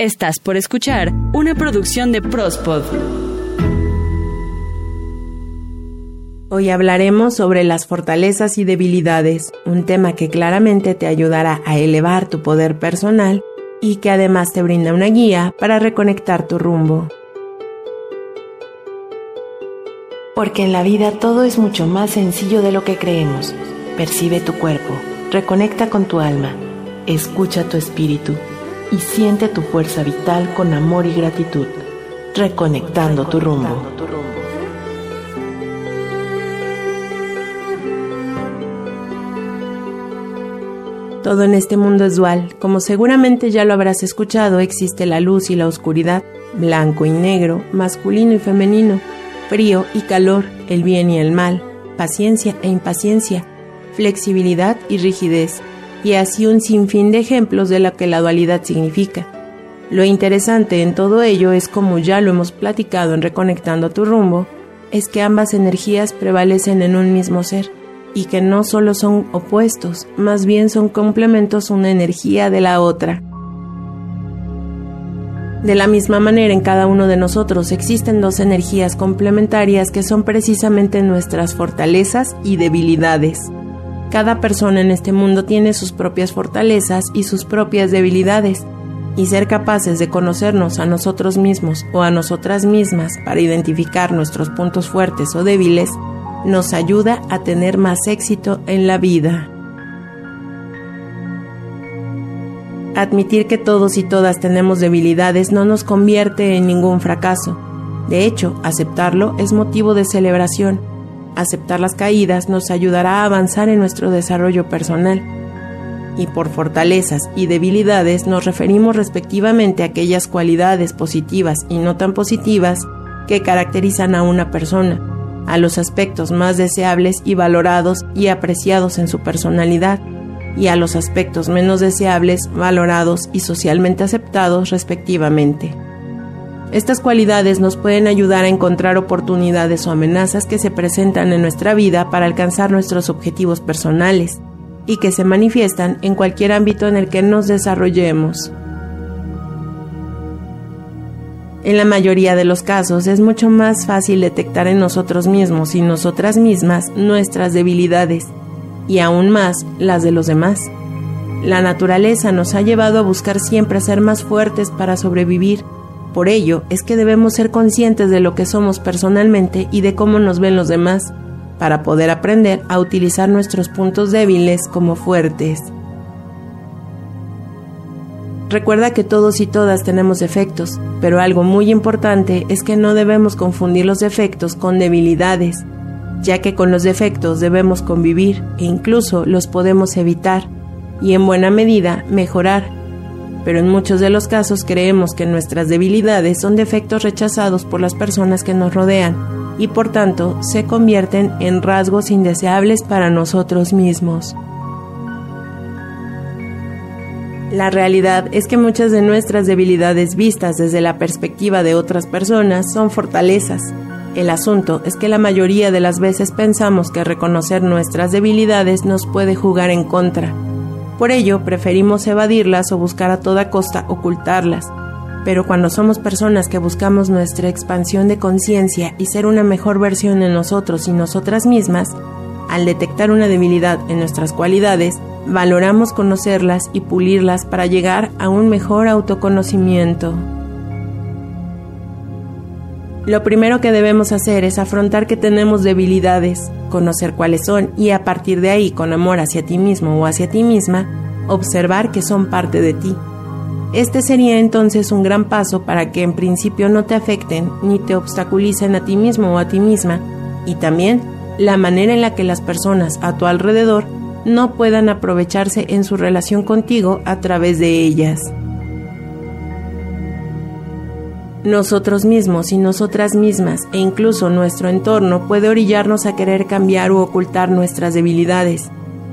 Estás por escuchar una producción de Prospod. Hoy hablaremos sobre las fortalezas y debilidades, un tema que claramente te ayudará a elevar tu poder personal y que además te brinda una guía para reconectar tu rumbo. Porque en la vida todo es mucho más sencillo de lo que creemos. Percibe tu cuerpo, reconecta con tu alma, escucha tu espíritu y siente tu fuerza vital con amor y gratitud, reconectando tu rumbo. Todo en este mundo es dual. Como seguramente ya lo habrás escuchado, existe la luz y la oscuridad, blanco y negro, masculino y femenino, frío y calor, el bien y el mal, paciencia e impaciencia, flexibilidad y rigidez, y así un sinfín de ejemplos de lo que la dualidad significa. Lo interesante en todo ello es como ya lo hemos platicado en Reconectando tu rumbo, es que ambas energías prevalecen en un mismo ser y que no solo son opuestos, más bien son complementos una energía de la otra. De la misma manera, en cada uno de nosotros existen dos energías complementarias que son precisamente nuestras fortalezas y debilidades. Cada persona en este mundo tiene sus propias fortalezas y sus propias debilidades, y ser capaces de conocernos a nosotros mismos o a nosotras mismas para identificar nuestros puntos fuertes o débiles nos ayuda a tener más éxito en la vida. Admitir que todos y todas tenemos debilidades no nos convierte en ningún fracaso. De hecho, aceptarlo es motivo de celebración aceptar las caídas nos ayudará a avanzar en nuestro desarrollo personal. Y por fortalezas y debilidades nos referimos respectivamente a aquellas cualidades positivas y no tan positivas que caracterizan a una persona, a los aspectos más deseables y valorados y apreciados en su personalidad, y a los aspectos menos deseables, valorados y socialmente aceptados respectivamente. Estas cualidades nos pueden ayudar a encontrar oportunidades o amenazas que se presentan en nuestra vida para alcanzar nuestros objetivos personales y que se manifiestan en cualquier ámbito en el que nos desarrollemos. En la mayoría de los casos es mucho más fácil detectar en nosotros mismos y nosotras mismas nuestras debilidades y aún más las de los demás. La naturaleza nos ha llevado a buscar siempre ser más fuertes para sobrevivir por ello es que debemos ser conscientes de lo que somos personalmente y de cómo nos ven los demás, para poder aprender a utilizar nuestros puntos débiles como fuertes. Recuerda que todos y todas tenemos defectos, pero algo muy importante es que no debemos confundir los defectos con debilidades, ya que con los defectos debemos convivir e incluso los podemos evitar y en buena medida mejorar pero en muchos de los casos creemos que nuestras debilidades son defectos rechazados por las personas que nos rodean y por tanto se convierten en rasgos indeseables para nosotros mismos. La realidad es que muchas de nuestras debilidades vistas desde la perspectiva de otras personas son fortalezas. El asunto es que la mayoría de las veces pensamos que reconocer nuestras debilidades nos puede jugar en contra por ello, preferimos evadirlas o buscar a toda costa ocultarlas. Pero cuando somos personas que buscamos nuestra expansión de conciencia y ser una mejor versión de nosotros y nosotras mismas, al detectar una debilidad en nuestras cualidades, valoramos conocerlas y pulirlas para llegar a un mejor autoconocimiento. Lo primero que debemos hacer es afrontar que tenemos debilidades, conocer cuáles son y a partir de ahí, con amor hacia ti mismo o hacia ti misma, observar que son parte de ti. Este sería entonces un gran paso para que en principio no te afecten ni te obstaculicen a ti mismo o a ti misma y también la manera en la que las personas a tu alrededor no puedan aprovecharse en su relación contigo a través de ellas. Nosotros mismos y nosotras mismas e incluso nuestro entorno puede orillarnos a querer cambiar u ocultar nuestras debilidades,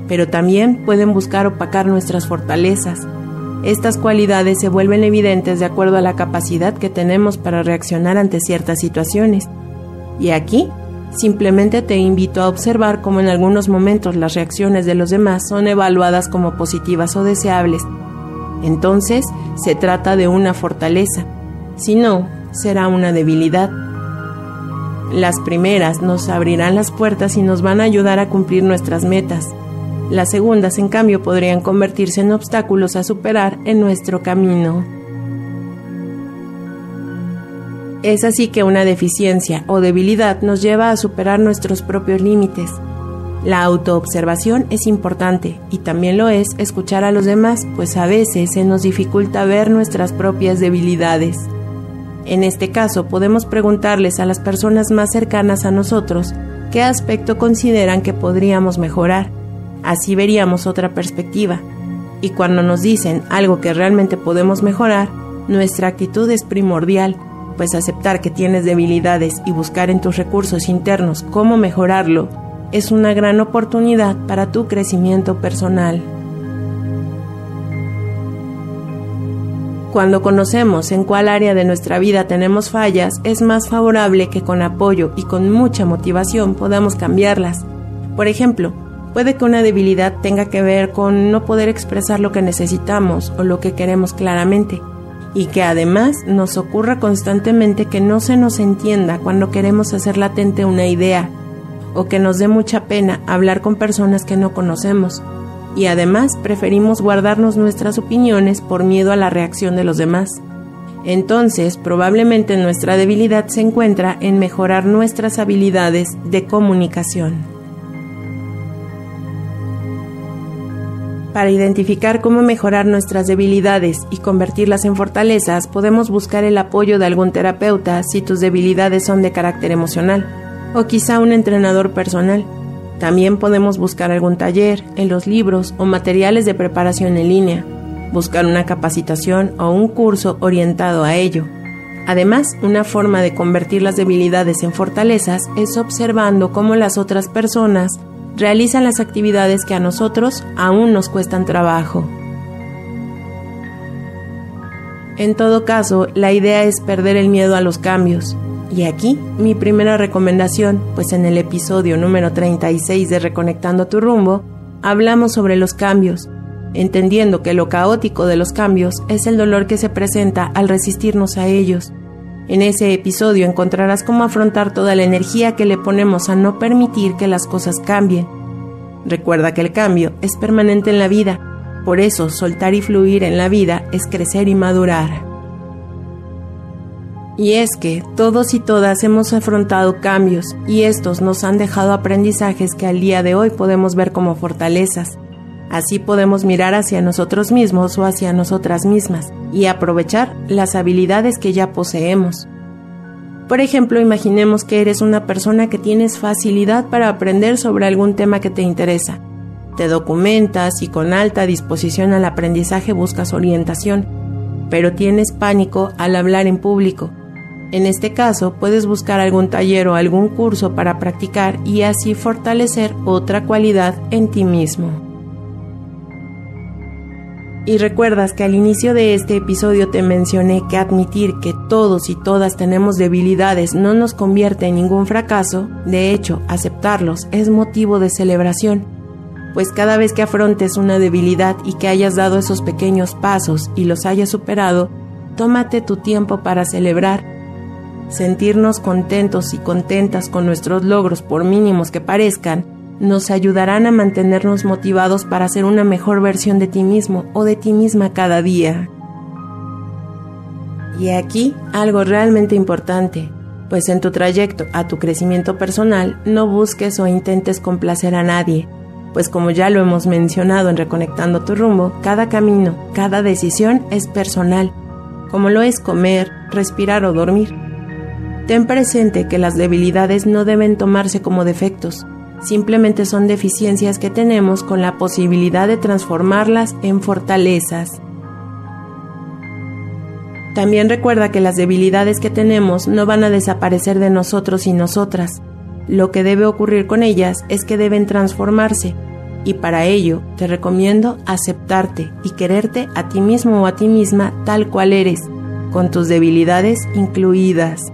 pero también pueden buscar opacar nuestras fortalezas. Estas cualidades se vuelven evidentes de acuerdo a la capacidad que tenemos para reaccionar ante ciertas situaciones. Y aquí, simplemente te invito a observar cómo en algunos momentos las reacciones de los demás son evaluadas como positivas o deseables Entonces se trata de una fortaleza. Si no, será una debilidad. Las primeras nos abrirán las puertas y nos van a ayudar a cumplir nuestras metas. Las segundas, en cambio, podrían convertirse en obstáculos a superar en nuestro camino. Es así que una deficiencia o debilidad nos lleva a superar nuestros propios límites. La autoobservación es importante y también lo es escuchar a los demás, pues a veces se nos dificulta ver nuestras propias debilidades. En este caso podemos preguntarles a las personas más cercanas a nosotros qué aspecto consideran que podríamos mejorar. Así veríamos otra perspectiva. Y cuando nos dicen algo que realmente podemos mejorar, nuestra actitud es primordial, pues aceptar que tienes debilidades y buscar en tus recursos internos cómo mejorarlo es una gran oportunidad para tu crecimiento personal. Cuando conocemos en cuál área de nuestra vida tenemos fallas, es más favorable que con apoyo y con mucha motivación podamos cambiarlas. Por ejemplo, puede que una debilidad tenga que ver con no poder expresar lo que necesitamos o lo que queremos claramente, y que además nos ocurra constantemente que no se nos entienda cuando queremos hacer latente una idea, o que nos dé mucha pena hablar con personas que no conocemos y además preferimos guardarnos nuestras opiniones por miedo a la reacción de los demás. Entonces, probablemente nuestra debilidad se encuentra en mejorar nuestras habilidades de comunicación. Para identificar cómo mejorar nuestras debilidades y convertirlas en fortalezas, podemos buscar el apoyo de algún terapeuta si tus debilidades son de carácter emocional, o quizá un entrenador personal también podemos buscar algún taller en los libros o materiales de preparación en línea, buscar una capacitación o un curso orientado a ello. Además, una forma de convertir las debilidades en fortalezas es observando cómo las otras personas realizan las actividades que a nosotros aún nos cuestan trabajo. En todo caso, la idea es perder el miedo a los cambios, y aquí mi primera recomendación, pues en el episodio número 36 de Reconectando tu rumbo, hablamos sobre los cambios, entendiendo que lo caótico de los cambios es el dolor que se presenta al resistirnos a ellos. En ese episodio encontrarás cómo afrontar toda la energía que le ponemos a no permitir que las cosas cambien. Recuerda que el cambio es permanente en la vida, por eso soltar y fluir en la vida es crecer y madurar. Y es que todos y todas hemos afrontado cambios y estos nos han dejado aprendizajes que al día de hoy podemos ver como fortalezas. Así podemos mirar hacia nosotros mismos o hacia nosotras mismas y aprovechar las habilidades que ya poseemos. Por ejemplo, imaginemos que eres una persona que tienes facilidad para aprender sobre algún tema que te interesa. Te documentas y con alta disposición al aprendizaje buscas orientación, pero tienes pánico al hablar en público en este caso, puedes buscar algún taller o algún curso para practicar y así fortalecer otra cualidad en ti mismo. Y recuerdas que al inicio de este episodio te mencioné que admitir que todos y todas tenemos debilidades no nos convierte en ningún fracaso, de hecho, aceptarlos es motivo de celebración, pues cada vez que afrontes una debilidad y que hayas dado esos pequeños pasos y los hayas superado, tómate tu tiempo para celebrar Sentirnos contentos y contentas con nuestros logros, por mínimos que parezcan, nos ayudarán a mantenernos motivados para ser una mejor versión de ti mismo o de ti misma cada día. Y aquí algo realmente importante, pues en tu trayecto a tu crecimiento personal no busques o intentes complacer a nadie, pues como ya lo hemos mencionado en Reconectando tu rumbo, cada camino, cada decisión es personal, como lo es comer, respirar o dormir. Ten presente que las debilidades no deben tomarse como defectos, simplemente son deficiencias que tenemos con la posibilidad de transformarlas en fortalezas. También recuerda que las debilidades que tenemos no van a desaparecer de nosotros y nosotras. Lo que debe ocurrir con ellas es que deben transformarse, y para ello te recomiendo aceptarte y quererte a ti mismo o a ti misma tal cual eres, con tus debilidades incluidas.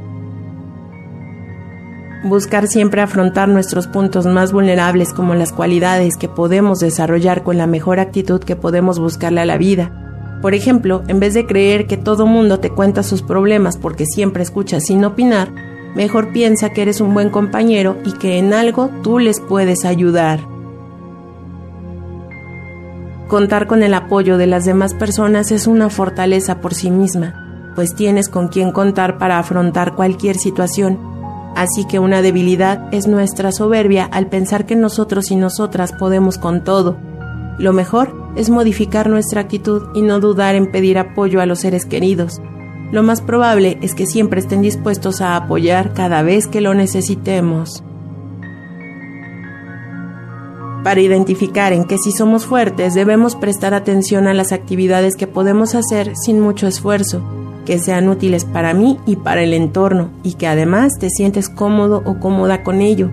Buscar siempre afrontar nuestros puntos más vulnerables como las cualidades que podemos desarrollar con la mejor actitud que podemos buscarle a la vida. Por ejemplo, en vez de creer que todo mundo te cuenta sus problemas porque siempre escuchas sin opinar, mejor piensa que eres un buen compañero y que en algo tú les puedes ayudar. Contar con el apoyo de las demás personas es una fortaleza por sí misma, pues tienes con quien contar para afrontar cualquier situación. Así que una debilidad es nuestra soberbia al pensar que nosotros y nosotras podemos con todo. Lo mejor es modificar nuestra actitud y no dudar en pedir apoyo a los seres queridos. Lo más probable es que siempre estén dispuestos a apoyar cada vez que lo necesitemos. Para identificar en qué sí somos fuertes debemos prestar atención a las actividades que podemos hacer sin mucho esfuerzo, que sean útiles para mí y para el entorno y que además te sientes cómodo o cómoda con ello.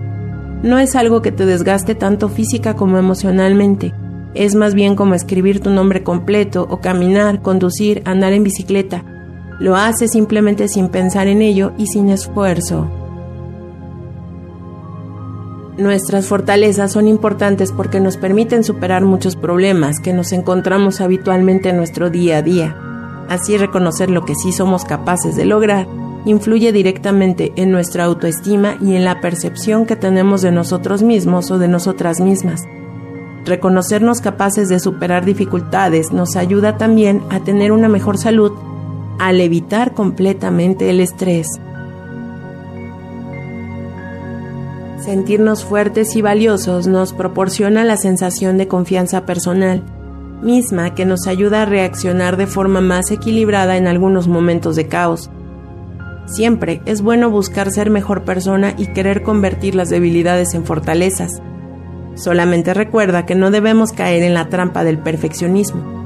No es algo que te desgaste tanto física como emocionalmente, es más bien como escribir tu nombre completo o caminar, conducir, andar en bicicleta. Lo haces simplemente sin pensar en ello y sin esfuerzo. Nuestras fortalezas son importantes porque nos permiten superar muchos problemas que nos encontramos habitualmente en nuestro día a día. Así reconocer lo que sí somos capaces de lograr influye directamente en nuestra autoestima y en la percepción que tenemos de nosotros mismos o de nosotras mismas. Reconocernos capaces de superar dificultades nos ayuda también a tener una mejor salud al evitar completamente el estrés. Sentirnos fuertes y valiosos nos proporciona la sensación de confianza personal, misma que nos ayuda a reaccionar de forma más equilibrada en algunos momentos de caos. Siempre es bueno buscar ser mejor persona y querer convertir las debilidades en fortalezas. Solamente recuerda que no debemos caer en la trampa del perfeccionismo.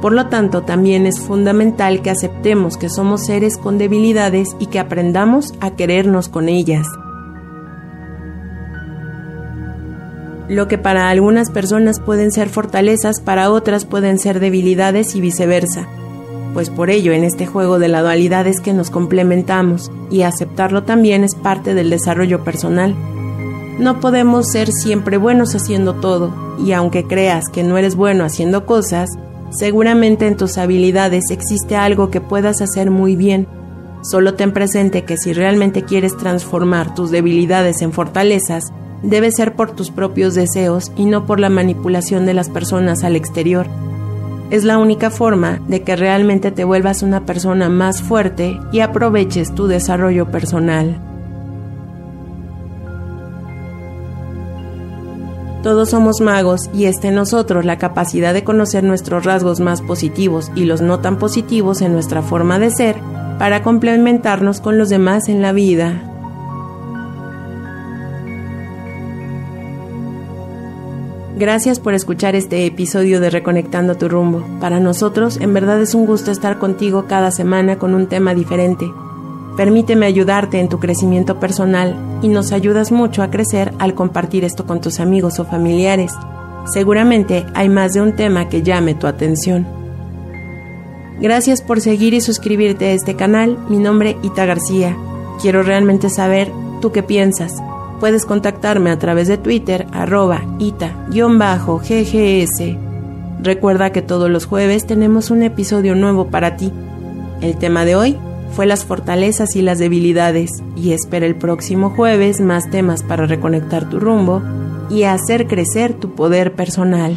Por lo tanto, también es fundamental que aceptemos que somos seres con debilidades y que aprendamos a querernos con ellas. Lo que para algunas personas pueden ser fortalezas, para otras pueden ser debilidades y viceversa. Pues por ello en este juego de la dualidad es que nos complementamos y aceptarlo también es parte del desarrollo personal. No podemos ser siempre buenos haciendo todo, y aunque creas que no eres bueno haciendo cosas, seguramente en tus habilidades existe algo que puedas hacer muy bien. Solo ten presente que si realmente quieres transformar tus debilidades en fortalezas, debe ser por tus propios deseos y no por la manipulación de las personas al exterior. Es la única forma de que realmente te vuelvas una persona más fuerte y aproveches tu desarrollo personal. Todos somos magos y está en nosotros la capacidad de conocer nuestros rasgos más positivos y los no tan positivos en nuestra forma de ser para complementarnos con los demás en la vida. Gracias por escuchar este episodio de Reconectando tu rumbo. Para nosotros, en verdad es un gusto estar contigo cada semana con un tema diferente. Permíteme ayudarte en tu crecimiento personal y nos ayudas mucho a crecer al compartir esto con tus amigos o familiares. Seguramente hay más de un tema que llame tu atención. Gracias por seguir y suscribirte a este canal. Mi nombre Ita García. Quiero realmente saber tú qué piensas. Puedes contactarme a través de Twitter arroba ita-ggs. Recuerda que todos los jueves tenemos un episodio nuevo para ti. El tema de hoy fue las fortalezas y las debilidades y espera el próximo jueves más temas para reconectar tu rumbo y hacer crecer tu poder personal.